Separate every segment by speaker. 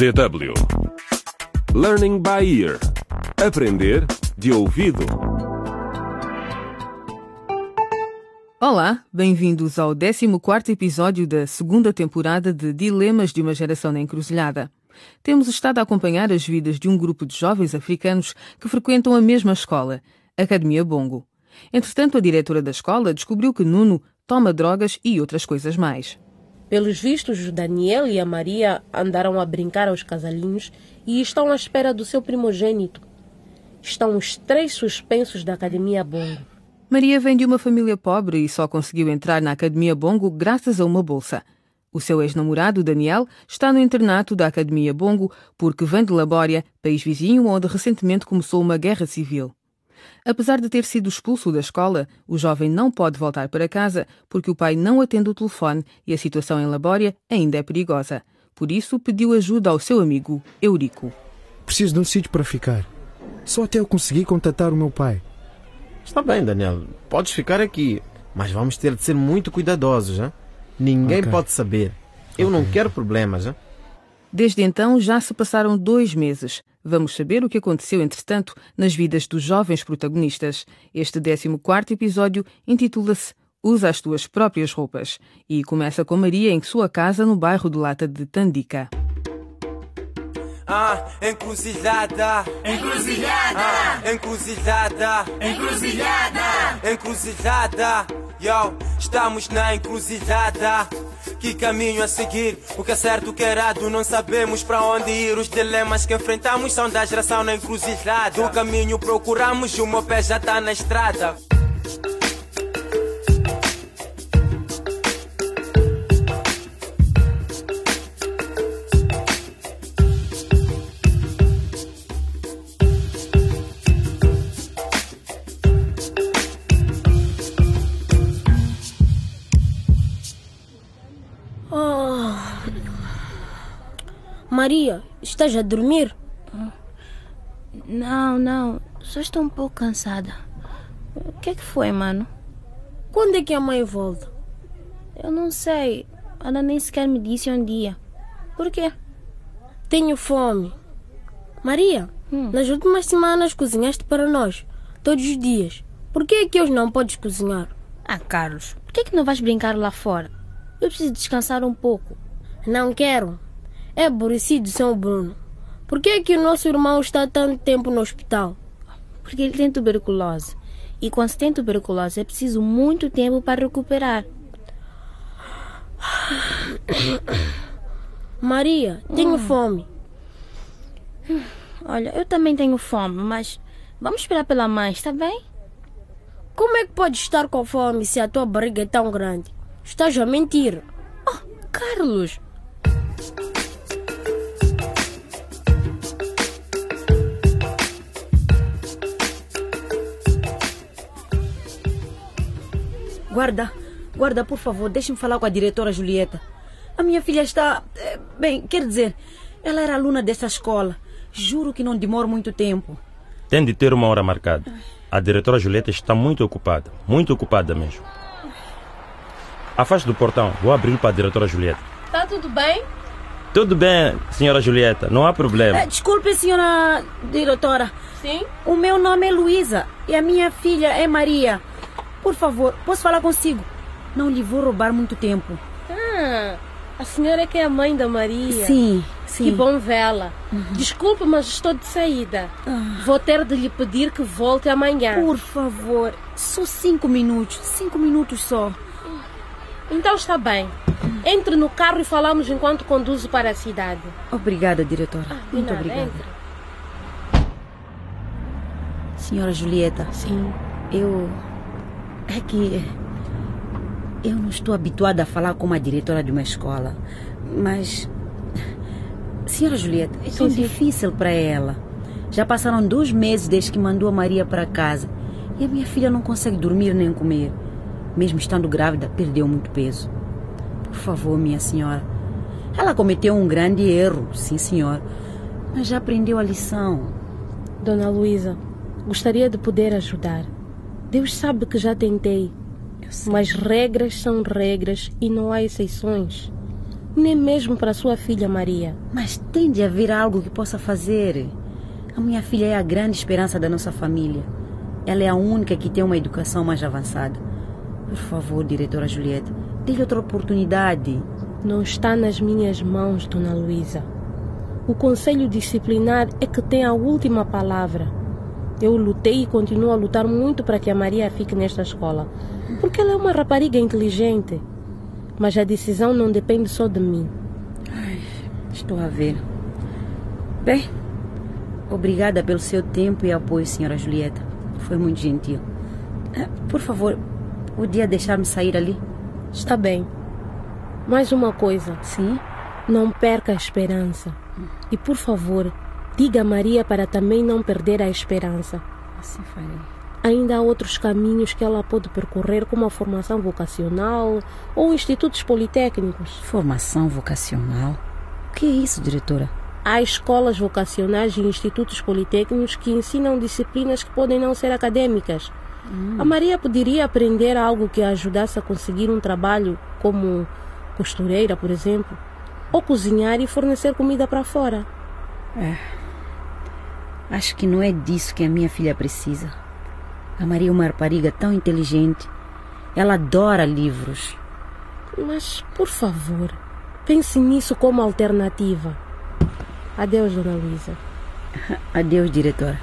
Speaker 1: DW Learning by Ear Aprender de ouvido.
Speaker 2: Olá, bem-vindos ao 14 episódio da segunda temporada de Dilemas de uma Geração na Encruzilhada. Temos estado a acompanhar as vidas de um grupo de jovens africanos que frequentam a mesma escola, Academia Bongo. Entretanto, a diretora da escola descobriu que Nuno toma drogas e outras coisas mais.
Speaker 3: Pelos vistos, Daniel e a Maria andaram a brincar aos casalinhos e estão à espera do seu primogênito. Estão os três suspensos da Academia Bongo.
Speaker 2: Maria vem de uma família pobre e só conseguiu entrar na Academia Bongo graças a uma bolsa. O seu ex-namorado, Daniel, está no internato da Academia Bongo porque vem de Labória, país vizinho onde recentemente começou uma guerra civil. Apesar de ter sido expulso da escola, o jovem não pode voltar para casa porque o pai não atende o telefone e a situação em Labória ainda é perigosa. Por isso, pediu ajuda ao seu amigo, Eurico.
Speaker 4: Preciso de um sítio para ficar. Só até eu conseguir contatar o meu pai.
Speaker 5: Está bem, Daniel. Podes ficar aqui. Mas vamos ter de ser muito cuidadosos, hein? Ninguém
Speaker 4: Ok.
Speaker 5: pode saber. Eu não quero problemas, hein?
Speaker 2: Desde então já se passaram dois meses. Vamos saber o que aconteceu, entretanto, nas vidas dos jovens protagonistas. Este 14 episódio intitula-se Usa as tuas próprias roupas e começa com Maria em sua casa no bairro de Lata de Tandica.
Speaker 6: Ah, encruzilhada. Encruzilhada. Ah, encruzilhada. Encruzilhada. Encruzilhada. Yo, estamos na encruzilhada. Que caminho a seguir? O que é certo, o que é errado? Não sabemos para onde ir. Os dilemas que enfrentamos são da geração na encruzilhada. O caminho procuramos, o meu pé já tá na estrada.
Speaker 3: Maria, estás a dormir?
Speaker 7: Não, não. Só estou um pouco cansada. O que é que foi, mano?
Speaker 3: Quando é que a mãe volta?
Speaker 7: Eu não sei. Ela nem sequer me disse um dia. Por quê?
Speaker 3: Tenho fome. Maria, nas últimas semanas cozinhaste para nós, todos os dias. Por que é que hoje não podes cozinhar?
Speaker 7: Ah, Carlos, por que, é que não vais brincar lá fora? Eu preciso descansar um pouco.
Speaker 3: Não quero. É aborrecido São Bruno. Por que é que o nosso irmão está tanto tempo no hospital?
Speaker 7: Porque ele tem tuberculose. E quando se tem tuberculose é preciso muito tempo para recuperar.
Speaker 3: Maria, tenho fome.
Speaker 7: Olha, eu também tenho fome, mas vamos esperar pela mãe, está bem?
Speaker 3: Como é que podes estar com fome se a tua barriga é tão grande? Estás a mentir.
Speaker 7: Carlos!
Speaker 8: Guarda, guarda, por favor, deixe-me falar com a diretora Julieta. A minha filha está. eh, Bem, quer dizer, ela era aluna desta escola. Juro que não demora muito tempo.
Speaker 9: Tem de ter uma hora marcada. A diretora Julieta está muito ocupada. Muito ocupada mesmo. Afaste do portão. Vou abrir para a diretora Julieta.
Speaker 3: Tá tudo bem?
Speaker 9: Tudo bem, senhora Julieta. Não há problema.
Speaker 8: Eh, Desculpe, senhora diretora.
Speaker 3: Sim.
Speaker 8: O meu nome é Luísa e a minha filha é Maria. Por favor, posso falar consigo? Não lhe vou roubar muito tempo.
Speaker 3: Ah, a senhora é que é a mãe da Maria.
Speaker 8: Sim, sim.
Speaker 3: Que bom vê-la. Desculpe, mas estou de saída. Vou ter de lhe pedir que volte amanhã.
Speaker 8: Por favor, só cinco minutos. Cinco minutos só.
Speaker 3: Então está bem. Entre no carro e falamos enquanto conduzo para a cidade.
Speaker 8: Obrigada, diretora.
Speaker 3: De
Speaker 8: muito
Speaker 3: nada,
Speaker 8: obrigada. Senhora Julieta,
Speaker 3: Sim.
Speaker 8: eu. É que. Eu não estou habituada a falar com uma diretora de uma escola. Mas. Senhora Julieta, é tão
Speaker 3: Sim,
Speaker 8: difícil para ela. Já passaram dois meses desde que mandou a Maria para casa. E a minha filha não consegue dormir nem comer. Mesmo estando grávida, perdeu muito peso. Por favor, minha senhora. Ela cometeu um grande erro, sim, senhor. Mas já aprendeu a lição.
Speaker 3: Dona Luísa, gostaria de poder ajudar. Deus sabe que já tentei. Mas regras são regras e não há exceções. nem mesmo para sua filha Maria.
Speaker 8: Mas tem de haver algo que possa fazer. A minha filha é a grande esperança da nossa família. Ela é a única que tem uma educação mais avançada. Por favor, diretora Julieta, dê-lhe outra oportunidade.
Speaker 3: Não está nas minhas mãos, Dona Luísa. O conselho disciplinar é que tem a última palavra. Eu lutei e continuo a lutar muito para que a Maria fique nesta escola, porque ela é uma rapariga inteligente. Mas a decisão não depende só de mim.
Speaker 8: Ai, estou a ver. Bem, obrigada pelo seu tempo e apoio, senhora Julieta. Foi muito gentil. Ah, Por favor, podia deixar-me sair ali?
Speaker 3: Está bem. Mais uma coisa.
Speaker 8: Sim?
Speaker 3: Não perca a esperança. E por favor, diga a Maria para também não perder a esperança.
Speaker 8: Assim farei.
Speaker 3: Ainda há outros caminhos que ela pode percorrer, como a formação vocacional ou institutos politécnicos.
Speaker 8: Formação vocacional? O que é isso, diretora?
Speaker 3: Há escolas vocacionais e institutos politécnicos que ensinam disciplinas que podem não ser acadêmicas. A Maria poderia aprender algo que a ajudasse a conseguir um trabalho como costureira, por exemplo, ou cozinhar e fornecer comida para fora.
Speaker 8: Acho que não é disso que a minha filha precisa. A Maria é uma rapariga tão inteligente. Ela adora livros.
Speaker 3: Mas, por favor, pense nisso como alternativa. Adeus, Dona Luísa.
Speaker 8: Adeus, diretora.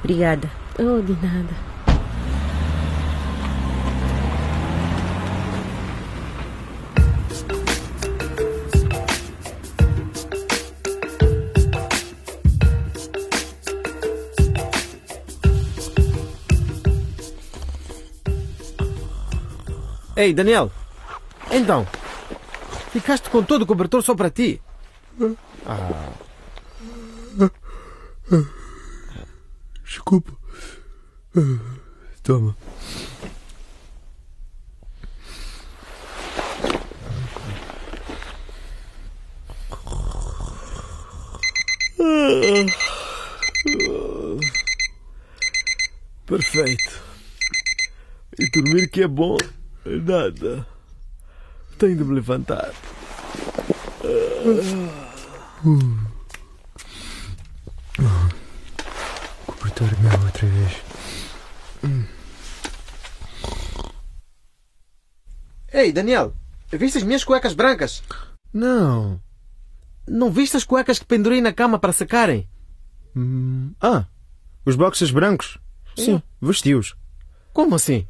Speaker 8: Obrigada.
Speaker 3: Oh, de nada.
Speaker 5: Ei, Daniel. Então, ficaste com todo o cobertor só para ti?
Speaker 4: Desculpa. Toma.
Speaker 5: Perfeito. E dormir que é bom? Nada. Tenho de me levantar.
Speaker 4: Cobertor meu outra vez.
Speaker 5: Ei, Daniel. Viste as minhas cuecas brancas?
Speaker 4: Não.
Speaker 5: Não viste as cuecas que pendurei na cama para secarem?
Speaker 4: Hum, Ah, os boxers brancos? Sim, vesti-os.
Speaker 5: Como assim?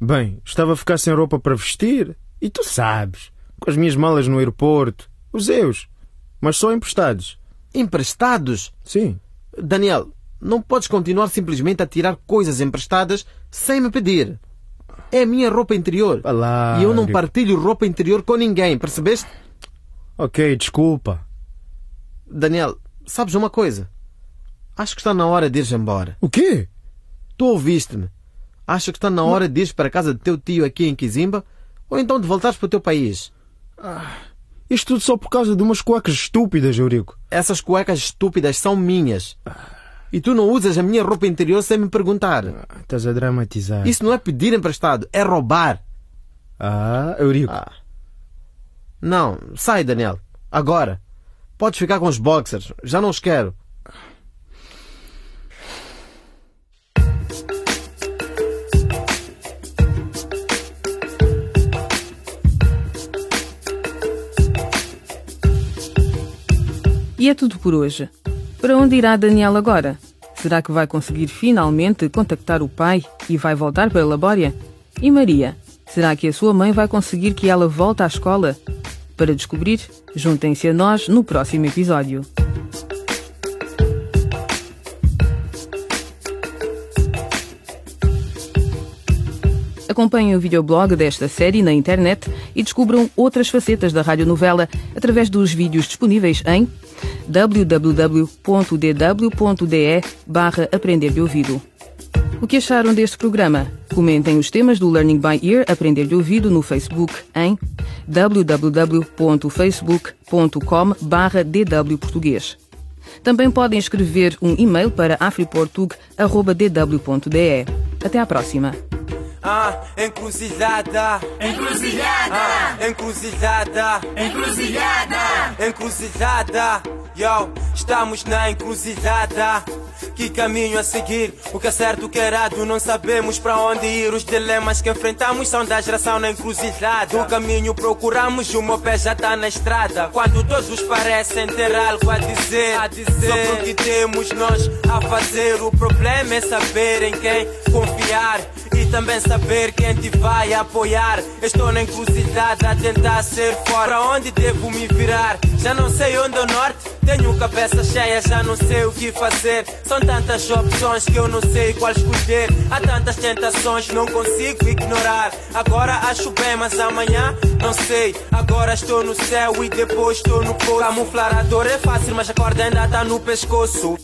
Speaker 4: Bem, estava a ficar sem roupa para vestir. E tu sabes, com as minhas malas no aeroporto. Usei-os, mas só emprestados.
Speaker 5: Emprestados?
Speaker 4: Sim.
Speaker 5: Daniel, não podes continuar simplesmente a tirar coisas emprestadas sem me pedir. É a minha roupa interior.
Speaker 4: Lá,
Speaker 5: E eu não partilho roupa interior com ninguém, percebeste?
Speaker 4: Ok, desculpa.
Speaker 5: Daniel, sabes uma coisa? Acho que está na hora de ires embora.
Speaker 4: O quê?
Speaker 5: Tu ouviste-me. Acho que está na hora de ires para a casa do teu tio aqui em Kizimba ou então de voltares para o teu país.
Speaker 4: Isto tudo só por causa de umas cuecas estúpidas, Eurico.
Speaker 5: Essas cuecas estúpidas são minhas. E tu não usas a minha roupa interior sem me perguntar.
Speaker 4: Estás a dramatizar.
Speaker 5: Isso não é pedir emprestado, é roubar.
Speaker 4: Ah, Eurico.
Speaker 5: Não, sai, Daniel. Agora. Podes ficar com os boxers. Já não os quero.
Speaker 2: E é tudo por hoje. Para onde irá Daniel agora? Será que vai conseguir finalmente contactar o pai e vai voltar para a Labória? E Maria? Será que a sua mãe vai conseguir que ela volte à escola? Para descobrir, juntem-se a nós no próximo episódio. Acompanhem o videoblog desta série na internet e descubram outras facetas da radionovela através dos vídeos disponíveis em www.dw.de barra Aprender de Ouvido. O que acharam deste programa? Comentem os temas do Learning by Ear Aprender de Ouvido no Facebook em www.facebook.com barra DW Português. Também podem escrever um e-mail para afriportug.dw.de. Até à próxima!
Speaker 6: Ah, encruzilhada.
Speaker 10: Encruzilhada.
Speaker 6: Ah, encruzilhada.
Speaker 10: Encruzilhada.
Speaker 6: Encruzilhada. Yo, estamos na encruzilhada. Que caminho a seguir? O que é certo, o que é errado? Não sabemos para onde ir. Os dilemas que enfrentamos são da geração na encruzilhada. O caminho procuramos, o meu pé já tá na estrada. Quando todos parecem ter algo a dizer, a dizer. sobre o que temos nós a fazer. O problema é saber em quem confiar e também saber quem te vai apoiar. Estou na encruzilhada a tentar ser fora. Para onde devo me virar? Já não sei onde é o norte. Tenho cabeça cheia, já não sei o que fazer. São tantas opções que eu não sei qual escolher. Há tantas tentações, não consigo ignorar. Agora acho bem, mas amanhã não sei. Agora estou no céu e depois estou no poço. Camuflar a dor é fácil, mas a corda ainda está no pescoço.